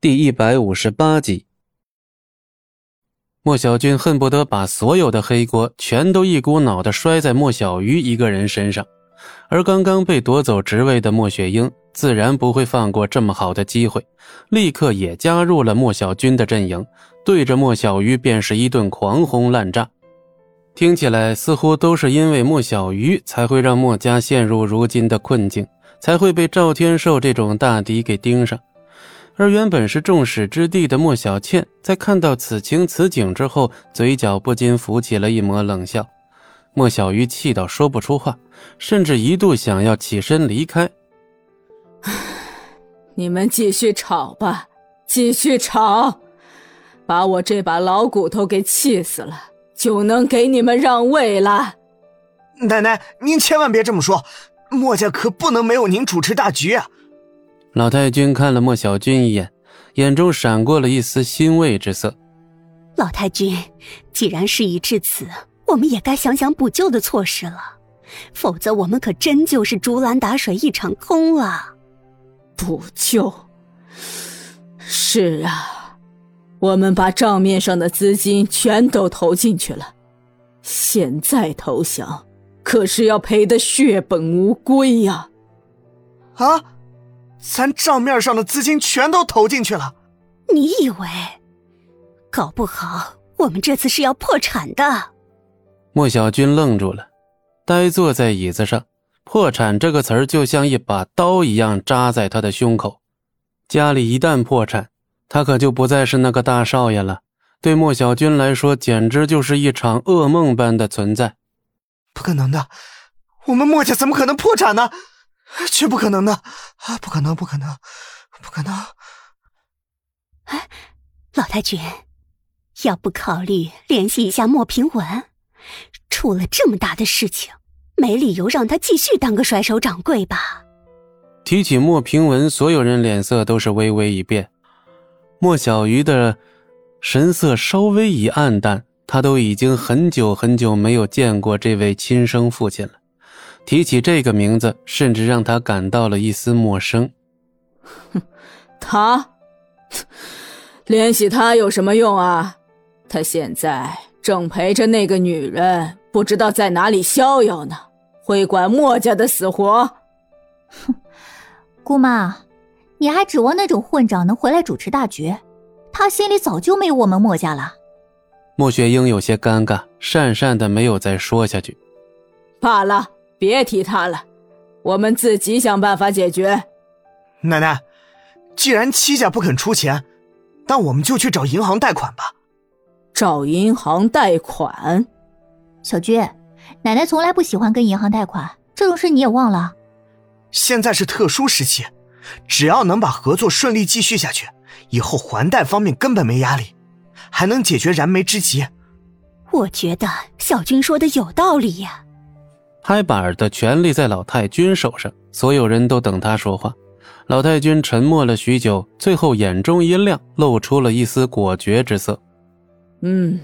第一百五十八集，莫小军恨不得把所有的黑锅全都一股脑的摔在莫小鱼一个人身上，而刚刚被夺走职位的莫雪英自然不会放过这么好的机会，立刻也加入了莫小军的阵营，对着莫小鱼便是一顿狂轰滥炸。听起来似乎都是因为莫小鱼才会让莫家陷入如今的困境，才会被赵天寿这种大敌给盯上。而原本是众矢之的的莫小倩，在看到此情此景之后，嘴角不禁浮起了一抹冷笑。莫小鱼气到说不出话，甚至一度想要起身离开。你们继续吵吧，继续吵，把我这把老骨头给气死了，就能给你们让位了。奶奶，您千万别这么说，莫家可不能没有您主持大局啊！老太君看了莫小军一眼，眼中闪过了一丝欣慰之色。老太君，既然事已至此，我们也该想想补救的措施了，否则我们可真就是竹篮打水一场空了。补救？是啊，我们把账面上的资金全都投进去了，现在投降，可是要赔得血本无归呀！啊！咱账面上的资金全都投进去了，你以为？搞不好我们这次是要破产的。莫小军愣住了，呆坐在椅子上。破产这个词儿就像一把刀一样扎在他的胸口。家里一旦破产，他可就不再是那个大少爷了。对莫小军来说，简直就是一场噩梦般的存在。不可能的，我们莫家怎么可能破产呢？绝不可能的！啊，不可能，不可能，不可能！哎，老太君，要不考虑联系一下莫平文？出了这么大的事情，没理由让他继续当个甩手掌柜吧？提起莫平文，所有人脸色都是微微一变。莫小鱼的神色稍微一暗淡，他都已经很久很久没有见过这位亲生父亲了。提起这个名字，甚至让他感到了一丝陌生。哼，他 联系他有什么用啊？他现在正陪着那个女人，不知道在哪里逍遥呢，会管墨家的死活？哼，姑妈，你还指望那种混账能回来主持大局？他心里早就没有我们墨家了。莫雪英有些尴尬，讪讪的没有再说下去。罢了。别提他了，我们自己想办法解决。奶奶，既然戚家不肯出钱，那我们就去找银行贷款吧。找银行贷款？小军，奶奶从来不喜欢跟银行贷款，这种事你也忘了？现在是特殊时期，只要能把合作顺利继续下去，以后还贷方面根本没压力，还能解决燃眉之急。我觉得小军说的有道理呀。拍板的权力在老太君手上，所有人都等他说话。老太君沉默了许久，最后眼中一亮，露出了一丝果决之色。嗯，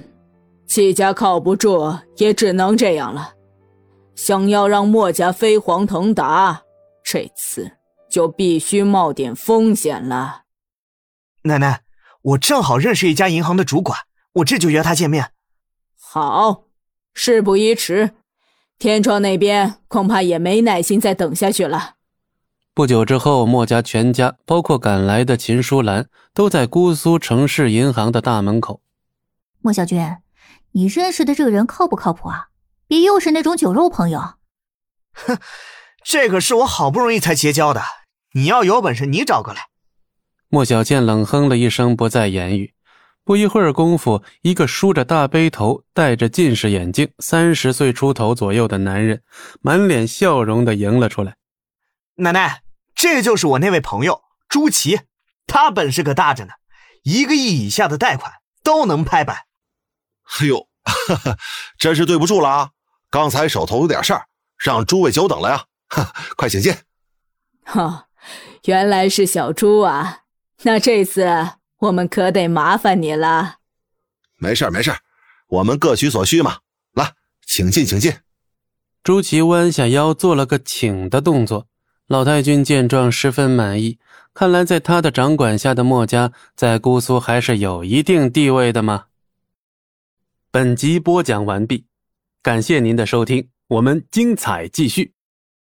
戚家靠不住，也只能这样了。想要让墨家飞黄腾达，这次就必须冒点风险了。奶奶，我正好认识一家银行的主管，我这就约他见面。好，事不宜迟。天窗那边恐怕也没耐心再等下去了。不久之后，莫家全家，包括赶来的秦淑兰，都在姑苏城市银行的大门口。莫小军，你认识的这个人靠不靠谱啊？别又是那种酒肉朋友。哼，这可是我好不容易才结交的，你要有本事，你找过来。莫小倩冷哼了一声，不再言语。不一会儿功夫，一个梳着大背头、戴着近视眼镜、三十岁出头左右的男人，满脸笑容的迎了出来。奶奶，这就是我那位朋友朱祁，他本事可大着呢，一个亿以下的贷款都能拍板。哎呦，真是对不住了啊！刚才手头有点事儿，让诸位久等了呀。快请进。哈，原来是小朱啊，那这次。我们可得麻烦你了。没事没事我们各取所需嘛。来，请进，请进。朱祁弯下腰，做了个请的动作。老太君见状十分满意，看来在他的掌管下的墨家在姑苏还是有一定地位的嘛。本集播讲完毕，感谢您的收听，我们精彩继续。